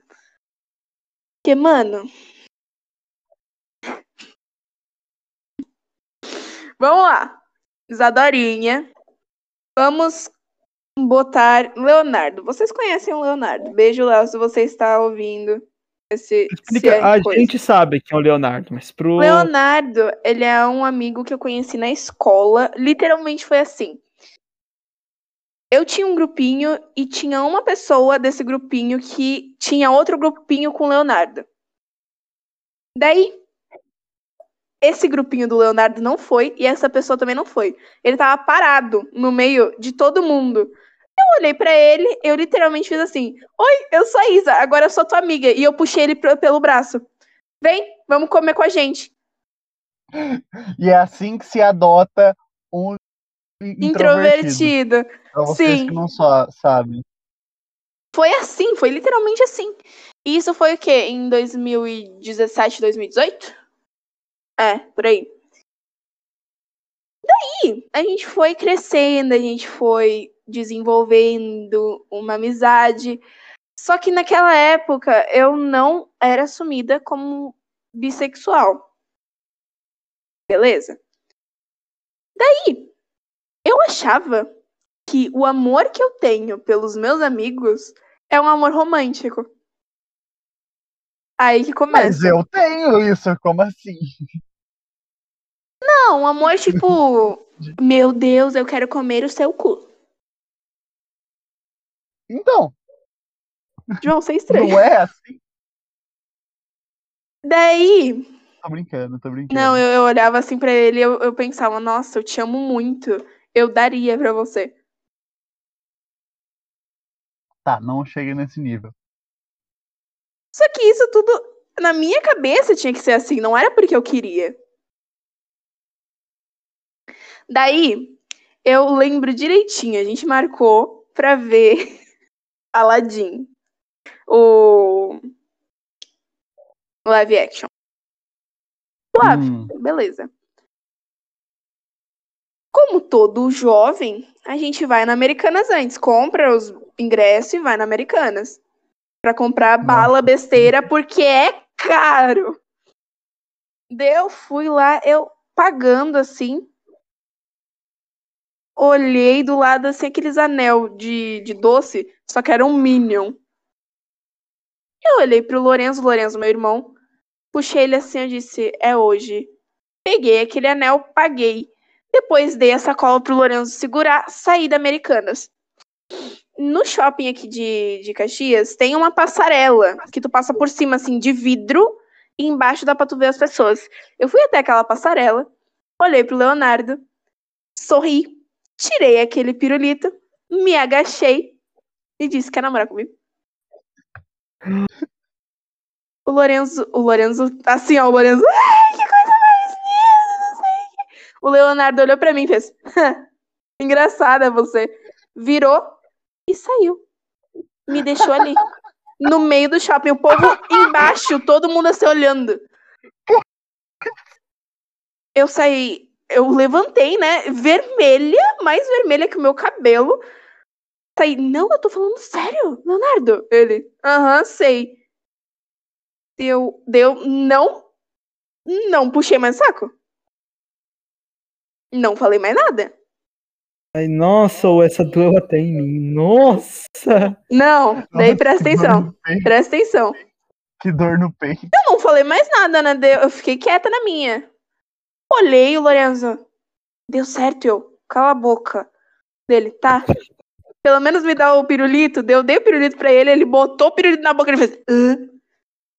Porque, mano. Vamos lá. Isadorinha. Vamos botar Leonardo. Vocês conhecem o Leonardo? Beijo, Léo, se você está ouvindo. Esse, Explica, é a coisa. gente sabe quem é o Leonardo, mas pro. Leonardo, ele é um amigo que eu conheci na escola. Literalmente foi assim. Eu tinha um grupinho e tinha uma pessoa desse grupinho que tinha outro grupinho com o Leonardo. Daí, esse grupinho do Leonardo não foi e essa pessoa também não foi. Ele tava parado no meio de todo mundo. Eu olhei pra ele, eu literalmente fiz assim: Oi, eu sou a Isa, agora eu sou tua amiga. E eu puxei ele pelo braço. Vem, vamos comer com a gente. E é assim que se adota um introvertido. Introvertido. Pra vocês Sim. que não só sabem. Foi assim, foi literalmente assim. E isso foi o quê? Em 2017, 2018? É, por aí. Daí, a gente foi crescendo, a gente foi desenvolvendo uma amizade. Só que naquela época eu não era assumida como bissexual. Beleza? Daí, achava que o amor que eu tenho pelos meus amigos é um amor romântico. Aí que começa. Mas eu tenho isso, como assim? Não, um amor tipo, meu Deus, eu quero comer o seu cu. Então, João, você é estranho. não é assim? Daí, Tô brincando, tô brincando. não, eu, eu olhava assim pra ele e eu, eu pensava, nossa, eu te amo muito. Eu daria pra você. Tá, não cheguei nesse nível. Só que isso tudo, na minha cabeça, tinha que ser assim, não era porque eu queria. Daí, eu lembro direitinho, a gente marcou pra ver Aladdin, o live action. Suave, Hum, beleza. Como todo jovem, a gente vai na Americanas antes, compra os ingressos e vai na Americanas. Pra comprar bala besteira, porque é caro. Eu fui lá, eu pagando assim. Olhei do lado assim, aqueles anel de, de doce, só que era um Minion. Eu olhei pro Lorenzo, Lorenzo, meu irmão, puxei ele assim, eu disse, é hoje. Peguei aquele anel, paguei. Depois dei a sacola pro Lorenzo segurar, saí da Americanas. No shopping aqui de, de Caxias, tem uma passarela que tu passa por cima, assim, de vidro, e embaixo dá pra tu ver as pessoas. Eu fui até aquela passarela, olhei pro Leonardo, sorri, tirei aquele pirulito, me agachei e disse: Quer namorar comigo? O Lorenzo, o Lorenzo, assim, ó, o Lorenzo, ai, que coisa mais linda, não sei o Leonardo olhou pra mim e fez: Engraçada você. Virou e saiu. Me deixou ali. No meio do shopping, o povo embaixo, todo mundo assim olhando. Eu saí, eu levantei, né? Vermelha, mais vermelha que o meu cabelo. Saí, não, eu tô falando sério, Leonardo. Ele, aham, sei. Eu, deu, não, não puxei mais saco. Não falei mais nada. Ai, nossa, ou essa doeu até em mim. Nossa! Não, daí Nossa, presta atenção, presta atenção. Que dor no peito. Eu não falei mais nada, né? Eu fiquei quieta na minha. Olhei o Lorenzo. Deu certo, eu. Cala a boca. Dele, tá? Pelo menos me dá o pirulito. Deu, dei o pirulito pra ele, ele botou o pirulito na boca e ele fez. "Hã?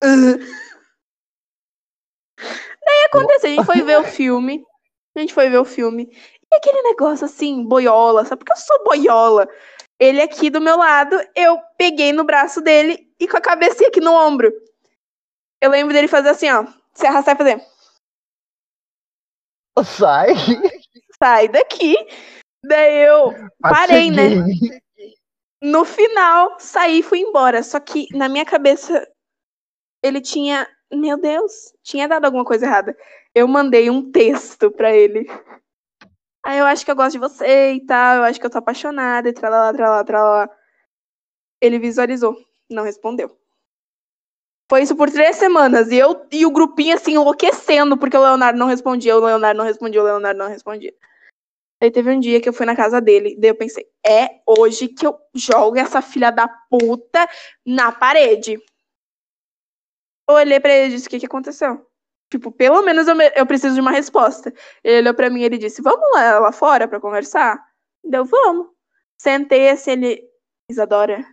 Hã?" Daí aconteceu, a gente foi ver o filme. A gente foi ver o filme. E aquele negócio assim, boiola, sabe? Porque eu sou boiola. Ele aqui do meu lado, eu peguei no braço dele e com a cabecinha aqui no ombro. Eu lembro dele fazer assim, ó. Se arrastar e fazer. Sai. Sai daqui. Daí eu Parei, né? No final, saí e fui embora. Só que na minha cabeça, ele tinha. Meu Deus, tinha dado alguma coisa errada. Eu mandei um texto pra ele. Aí eu acho que eu gosto de você e tal, eu acho que eu tô apaixonada e tralala, tralala, tralala. Ele visualizou, não respondeu. Foi isso por três semanas. E eu e o grupinho assim enlouquecendo, porque o Leonardo não respondia, o Leonardo não respondia, o Leonardo não respondia. Aí teve um dia que eu fui na casa dele, daí eu pensei, é hoje que eu jogo essa filha da puta na parede. Eu olhei pra ele e disse, o que, que aconteceu? Tipo, pelo menos eu, me- eu preciso de uma resposta. Ele olhou pra mim e ele disse, vamos lá, lá fora pra conversar? Deu, vamos. Sentei assim, ele, Isadora,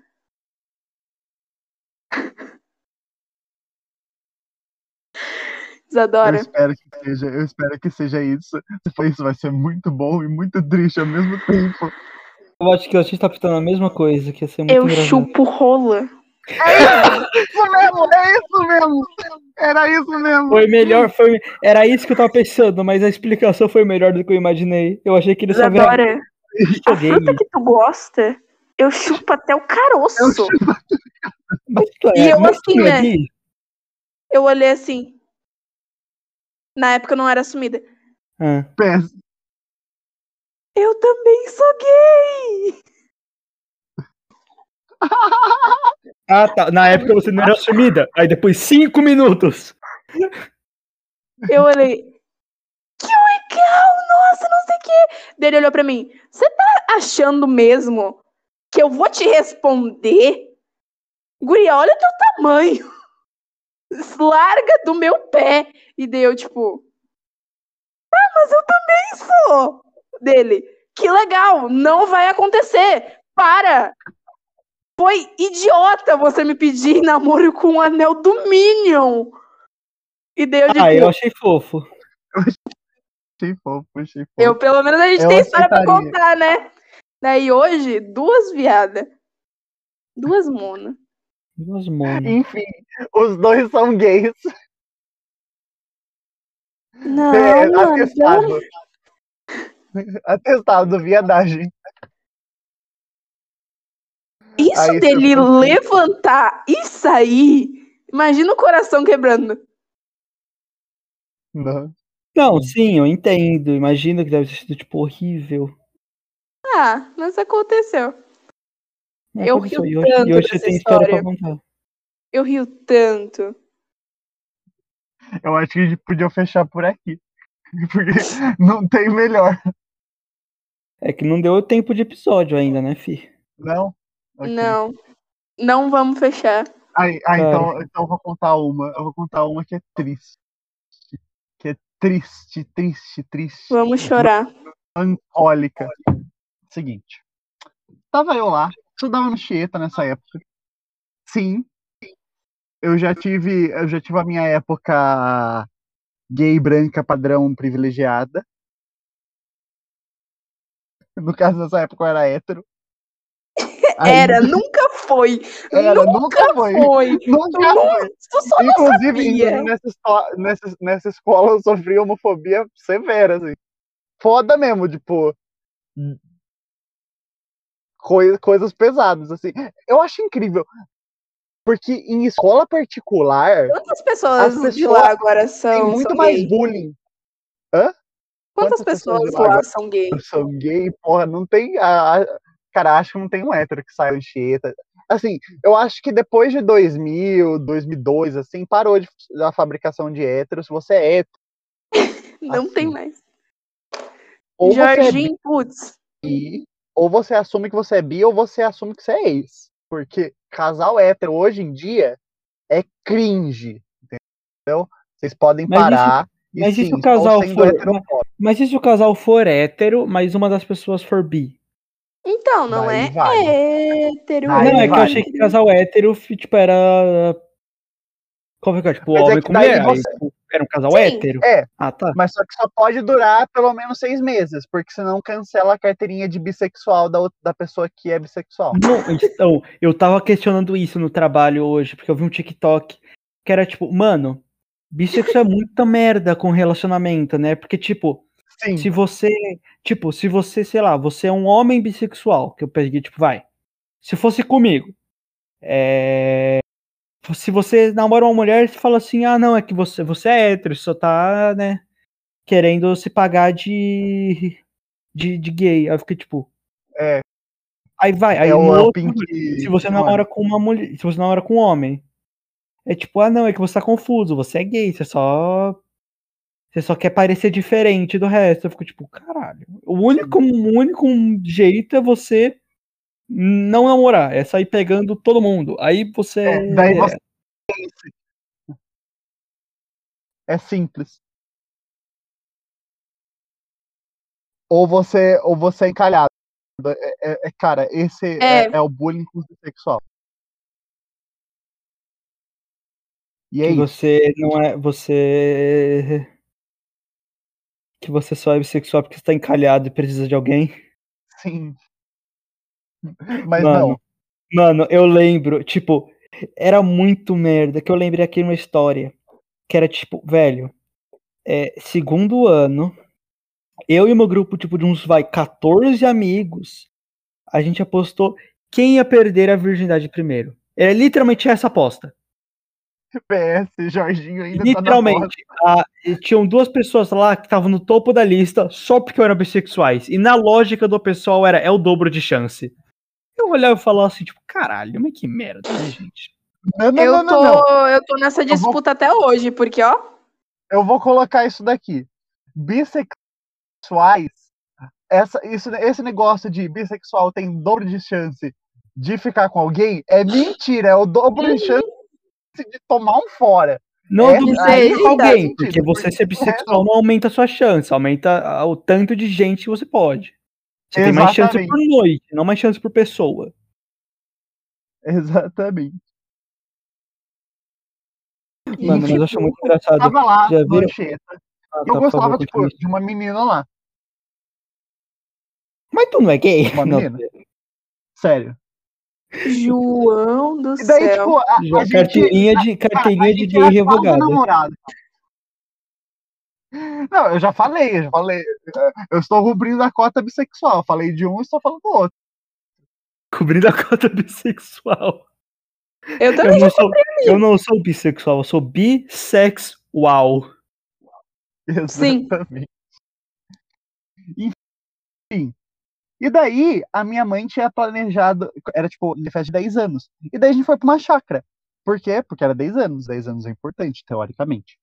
Eu Isadora, espero que seja, eu espero que seja isso. Se for isso, vai ser muito bom e muito triste ao mesmo tempo. Eu acho que a gente tá pensando a mesma coisa, que ia ser muito eu engraçado. chupo rola. Isso mesmo, é isso mesmo. Era isso mesmo. Foi melhor, foi. Era isso que eu tava pensando, mas a explicação foi melhor do que eu imaginei. Eu achei que ele só Isadora, a fruta que tu gosta, eu chupo até o caroço. Mas, E é, eu assim, né? ali? Eu olhei assim. Na época eu não era assumida. Ah. Péssimo. Eu também sou gay! Ah, tá. Na época você não era sumida. Aí depois cinco minutos. Eu olhei. Que legal! Nossa, não sei o quê. Ele olhou pra mim. Você tá achando mesmo que eu vou te responder? Guria, olha o teu tamanho. Larga do meu pé. E daí eu, tipo. Ah, mas eu também sou. Dele. Que legal. Não vai acontecer. Para. Foi idiota você me pedir namoro com o anel do Minion. E daí eu, tipo. Ah, eu achei fofo. Achei fofo, achei fofo. Eu, pelo menos, a gente Eu tem história pra contar, né? Daí hoje, duas viadas. Duas mona. Duas monas. Enfim, os dois são gays. Não, É, mano, atestado. pelo- Atestado, viadagem. Isso Aí, dele levantar e sair, imagina o coração quebrando. Não. Não, sim, eu entendo. Imagina que deve ter sido, tipo, horrível. Ah, mas aconteceu. Mas Eu aconteceu, rio e tanto e hoje você tem história pra contar. Eu rio tanto. Eu acho que a gente podia fechar por aqui. Porque não tem melhor. É que não deu tempo de episódio ainda, né, Fi? Não? Não. Não vamos fechar. Ah, Cara. então, então eu vou contar uma. Eu vou contar uma que é triste. Que é triste, triste, triste. Vamos chorar. melancólica. Seguinte. Tava eu lá, estudava no Chieta nessa época. Sim. Eu já tive, eu já tive a minha época gay branca padrão privilegiada. No caso dessa época eu era hétero. Aí- Era, nunca foi. era, nunca nunca foi. Foi. Nunca foi. Tu só Inclusive, nessa, nessa, nessa escola eu sofri homofobia severa, assim. Foda mesmo, tipo. coi- coisas pesadas, assim. Eu acho incrível. Porque em escola particular Quantas pessoas, As de pessoas lá agora tem são, muito são mais gay? bullying. Quantas, quantas pessoas, pessoas lá são gay? São gay, porra, não tem. A, a- cara, acho que não tem um hétero que sai Anchieta. Assim, eu acho que depois de 2000, 2002, assim, parou de, a fabricação de héteros. Se você é hétero, Não Assim, tem mais. ou você é Jorginho, putz. bi, ou você assume que você é bi, ou você assume que você é ex. Porque casal hétero hoje em dia é cringe. Entendeu? Vocês podem Mas isso- parar. e mas e se sim, o casal for-. Mas e se o casal for hétero, mas uma das pessoas for bi? Então, não Daí é vale. hétero. Não, é que eu achei que casal hétero, tipo, era. Como é que é? Tipo, Mas é homem que com daí mulher. aí, você- tipo, era um casal Sim. hétero? É, Ah, tá. Mas só que só pode durar pelo menos seis meses, porque senão cancela a carteirinha de bissexual da, outra- da pessoa que é bissexual. Não, então, eu tava questionando isso no trabalho hoje, porque eu vi um TikTok que era tipo, mano, bissexual é muita merda com relacionamento, né? Porque, tipo, Sim, se você, tipo, se você, sei lá, você é um homem bissexual, que eu peguei, tipo, vai, se fosse comigo, é, se você namora uma mulher, você fala assim, ah, não, é que você, você é hétero, só tá, né, querendo se pagar de, de, de gay. Aí eu fiquei tipo. É. Aí vai, aí é o outro, Pink. se você namora com uma mulher, se você namora com um homem, é tipo, ah não, é que você tá confuso, você é gay, você só você só quer parecer diferente do resto. Eu fico tipo, caralho. O único, o único jeito é você não namorar, é sair pegando todo mundo. Aí você É, daí você- É simples. Ou você, ou você é encalhado. É, é- é- cara, esse é, É. é o bullying sexual. E é isso. você não é, você que você só é bissexual porque você tá encalhado e precisa de alguém. Sim. Mas Mano, não. Mano, eu lembro, tipo, era muito merda, que eu lembrei aqui uma história, que era tipo, velho, é, segundo ano, eu e meu grupo, tipo, de uns, vai, 14 amigos, a gente apostou quem ia perder a virgindade primeiro. É literalmente essa aposta. PS, Jorginho ainda tá na Literalmente. a- e tinham duas pessoas lá que estavam no topo da lista só porque eram bissexuais. E na lógica do pessoal era, é o dobro de chance. Eu olhava e falava assim, tipo, caralho, mas que merda, né, gente? Não, não, eu, não, tô, eu tô nessa Eu vou- disputa até hoje, porque, ó, Eu vou colocar isso daqui. Bissexuais, essa, isso, esse negócio de bissexual tem dobro de chance de ficar com alguém é mentira, é o dobro de chance de tomar um fora. Não É, do isso que aí com alguém, sentido, porque você ser bissexual não aumenta a sua chance, aumenta o tanto de gente que você pode. Você tem mais chance por Exatamente. noite, não mais chance por pessoa. Exatamente. Mano, mas eu acho tipo, muito engraçado. Tava lá, Já viram? Ah, Eu tá, gostava, favor, tipo, de uma menina lá. Mas tu não é gay? Uma Não, menina? Sério. João do E daí, céu. tipo, a, a gente, carteirinha de, a carteirinha de gente gay revogada. Não, eu já falei, eu já falei. Eu estou cobrindo a cota bissexual. Eu falei de um e estou falando do outro. Cobrindo a cota bissexual. Eu também Eu não, sou, eu não sou bissexual, eu sou bissexual. Sim. Exatamente. Enfim. E daí, a minha mãe tinha planejado. Era tipo, de festa de 10 anos. E daí a gente foi pra uma chácara. Por quê? Porque era 10 anos. 10 anos é importante, teoricamente.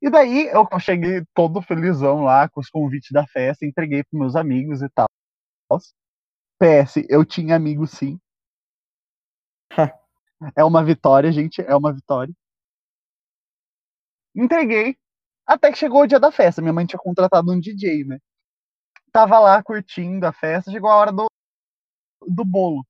E daí eu cheguei todo felizão lá com os convites da festa, entreguei pros meus amigos e tal. PS, eu tinha amigos sim. é uma vitória, gente. É uma vitória. Entreguei. Até que chegou o dia da festa. Minha mãe tinha contratado um DJ, né? Tava lá curtindo a festa, chegou a hora do, do bolo.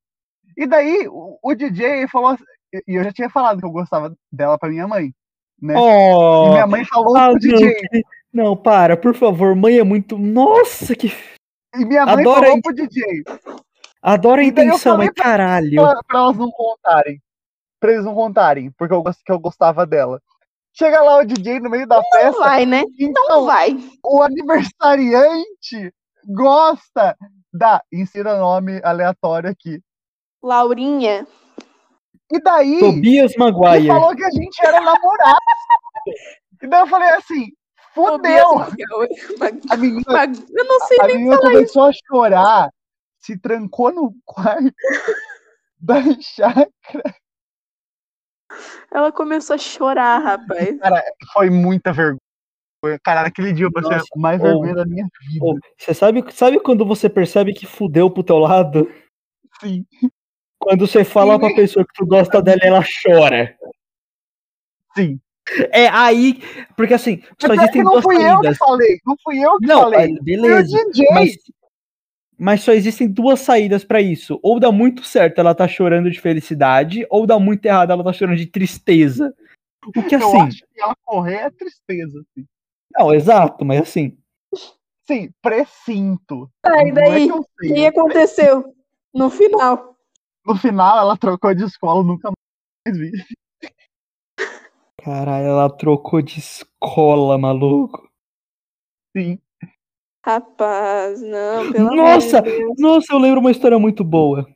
E daí o, o DJ falou assim, e eu já tinha falado que eu gostava dela pra minha mãe, né? Oh, E minha mãe falou ah, pro não, DJ. que- não, para, por favor. Mãe é muito. Nossa, que. E minha mãe Adora falou isso. pro DJ. Adoro a E intenção, mas caralho. Pra, pra elas não contarem. Pra eles não contarem, porque eu, que eu gostava dela. Chega lá o DJ no meio da não festa. vai, né? Então, Não vai. o aniversariante gosta da. Insira nome aleatório aqui. Laurinha. E daí. Tobias Ele Maguire. falou que a gente era namorado. e daí eu falei assim: fudeu! A menina, Eu não sei a nem menina começou a chorar, se trancou no quarto da chácara. Ela começou a chorar, rapaz. Foi muita vergonha. Cara, naquele dia eu passei Nossa, mais vergonha da minha vida. Ô, Você sabe, sabe quando você percebe que fudeu pro teu lado? Sim. Quando você fala pra pessoa que tu gosta dela e ela chora. Sim. É aí. Porque assim, só Mas é existem não duas fui eu que saídas. falei. Não fui eu que Não, falei. o beleza. DJ. Mas, mas só existem duas saídas pra isso. Ou dá muito certo, ela tá chorando de felicidade, ou dá muito errado, ela tá chorando de tristeza. O que Eu assim. acho que ela correr é tristeza. Assim. Não, exato, mas assim. Sim, precinto. Tá, e é daí? que eu O sei. que aconteceu? No final. No final, ela trocou de escola, eu nunca mais vi. Caralho, ela trocou de escola, maluco. Sim. Rapaz, não, pelo Nossa! amor de Deus. Nossa, eu lembro uma história muito boa.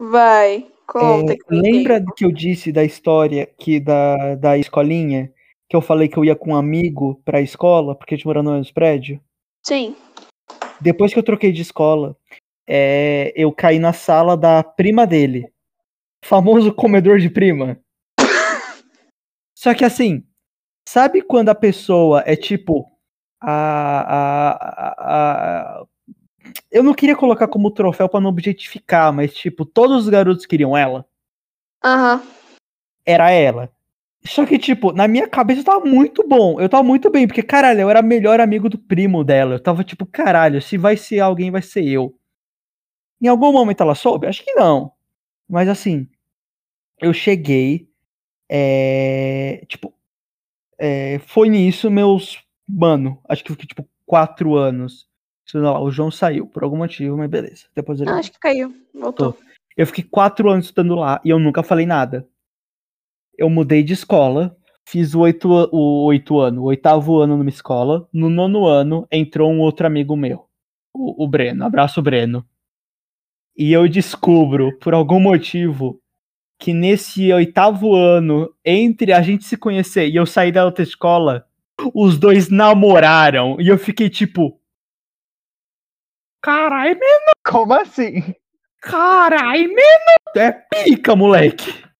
Vai, conta. É, lembra que eu disse da história que da, da escolinha? Que eu falei que eu ia com um amigo pra escola, porque a gente morava no mesmo prédio? Sim. Depois que eu troquei de escola, é, eu caí na sala da prima dele. Famoso comedor de prima. Só que assim, sabe quando a pessoa é tipo. A, a, a, eu não queria colocar como troféu pra não objetificar, mas tipo, todos os garotos queriam ela. Aham. Era ela. Só que, tipo, na minha cabeça eu tava muito bom. Eu tava muito bem, porque, caralho, eu era melhor amigo do primo dela. Eu tava tipo, caralho, se vai ser alguém, vai ser eu. Em algum momento ela soube? Acho que não. Mas assim, eu cheguei. É, tipo, é, foi nisso meus. Mano, acho que eu fiquei tipo quatro anos. Lá, O João saiu por algum motivo, mas beleza. Depois ele. Ah, acho que caiu. Voltou. Eu fiquei quatro anos estudando lá e eu nunca falei nada. Eu mudei de escola, fiz o oito, o oito ano, o oitavo ano numa escola. No nono ano entrou um outro amigo meu, o, o Breno. Abraço, Breno. E eu descubro, por algum motivo, que nesse oitavo ano, entre a gente se conhecer e eu sair da outra escola, os dois namoraram. E eu fiquei tipo. Caralho, Como assim? Carai, menino! É pica, moleque!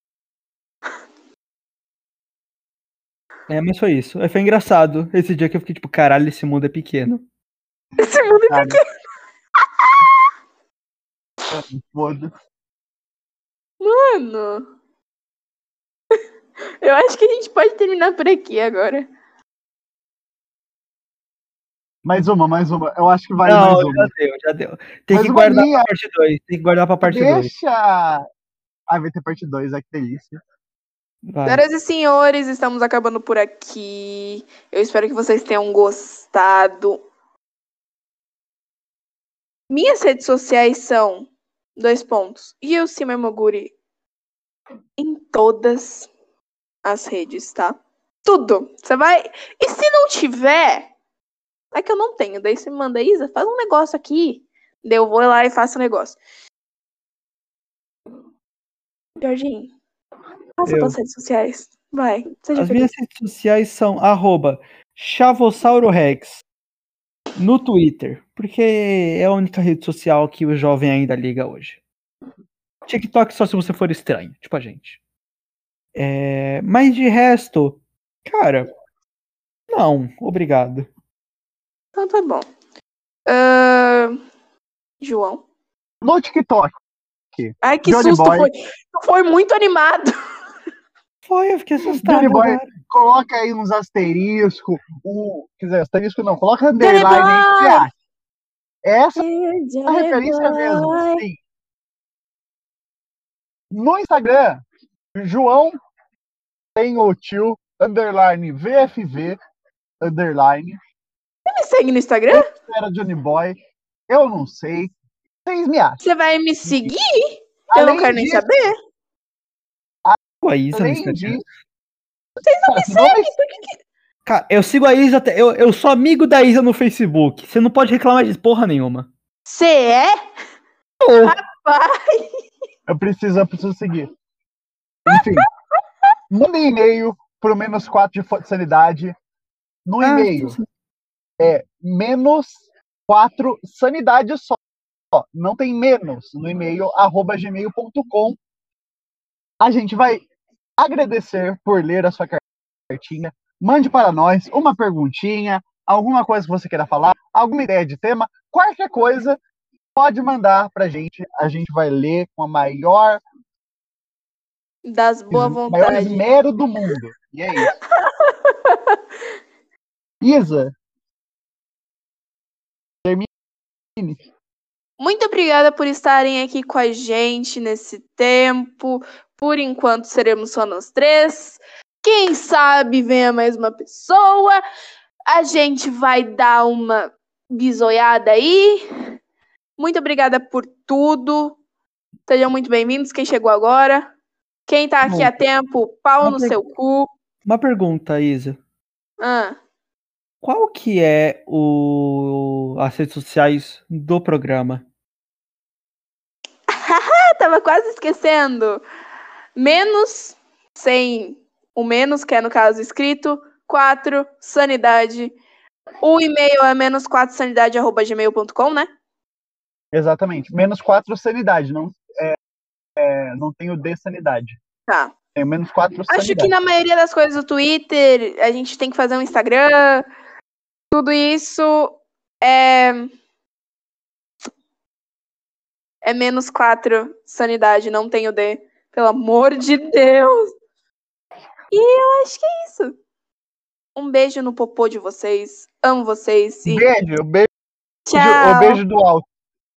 É, mas foi isso. Aí Foi engraçado esse dia que eu fiquei tipo, caralho, esse mundo é pequeno. Esse mundo é pequeno. Eu acho que a gente pode terminar por aqui agora. Mais uma, mais uma. Eu acho que vale Não, mais já uma. deu, já deu. Tem Mais que guardar linha. pra parte 2. Tem que guardar pra parte 2. Deixa. Ah, vai ter parte 2, ai que delícia. Vai. Senhoras e senhores, estamos acabando por aqui. Eu espero que vocês tenham gostado. Minhas redes sociais são dois pontos. E eu, Sima Moguri, em todas as redes, tá? Tudo. Você vai. E se não tiver, é que eu não tenho. Daí você me manda, Isa, faz um negócio aqui. Daí eu vou lá e faço o negócio. Jorginho, passa Eu. para as redes sociais. Vai, seja As feliz. minhas redes sociais são arroba Chavosaurorex no Twitter, porque é a única rede social que o jovem ainda liga hoje. TikTok só se você for estranho, tipo a gente. É, mas de resto, cara, não, obrigado. Então tá bom. Ahn, João. No TikTok. Ai, que Johnny susto Boy. foi. Foi muito animado. Foi, eu fiquei assustado. Johnny Boy. agora. Coloca aí uns asterisco. Um, quer dizer, asterisco não. Coloca underline aí. Boy. que você acha? Essa é a referência Boy. mesmo. Sim. No Instagram, João tem o tio underline VFV underline. Você me segue no Instagram? Era Johnny Boy. Eu não sei. Vocês me acham. Você vai me seguir? Eu não Além quero nem disso- saber. A Isa no Instagram. disso. não me seguem. Por que que- Cara, eu sigo a Isa, até- eu, eu sou amigo da Isa no Facebook. Você não pode reclamar de porra nenhuma. Você é? Pai. Eu preciso, eu preciso seguir. Enfim. manda e-mail pro menos 4 de fonte de sanidade. No ah, e-mail é menos 4 sanidade só. Não tem menos no e-mail arroba gmail.com. A gente vai agradecer por ler a sua cartinha. Mande para nós uma perguntinha, alguma coisa que você queira falar, alguma ideia de tema, qualquer coisa, pode mandar pra gente. A gente vai ler com a maior Das boa maior vontade. esmero do mundo. E é isso. Isa, Muito obrigada por estarem aqui com a gente nesse tempo. Por enquanto seremos só nós três. Quem sabe venha mais uma pessoa. A gente vai dar uma bisoiada aí. Muito obrigada por tudo. Sejam muito bem-vindos. Quem chegou agora. Quem tá aqui Bom, há tempo, pau no per- seu cu. Uma pergunta, Isa. Ah, Qual que é o as redes sociais do programa? Tava quase esquecendo. Menos, sem o menos, que é no caso escrito. Quatro, sanidade. O e-mail é menos 4 sanidade.gmail.com, né? Exatamente. Menos 4 sanidade, não, é, é, não tem o de sanidade. Tá. É menos 4 Acho sanidade. que na maioria das coisas do Twitter, a gente tem que fazer um Instagram. Tudo isso é. É menos 4 sanidade, não tem o D. Pelo amor de Deus! E eu acho que é isso. Um beijo no popô de vocês. Amo vocês. E Beijo, beijo, tchau. o beijo do alto.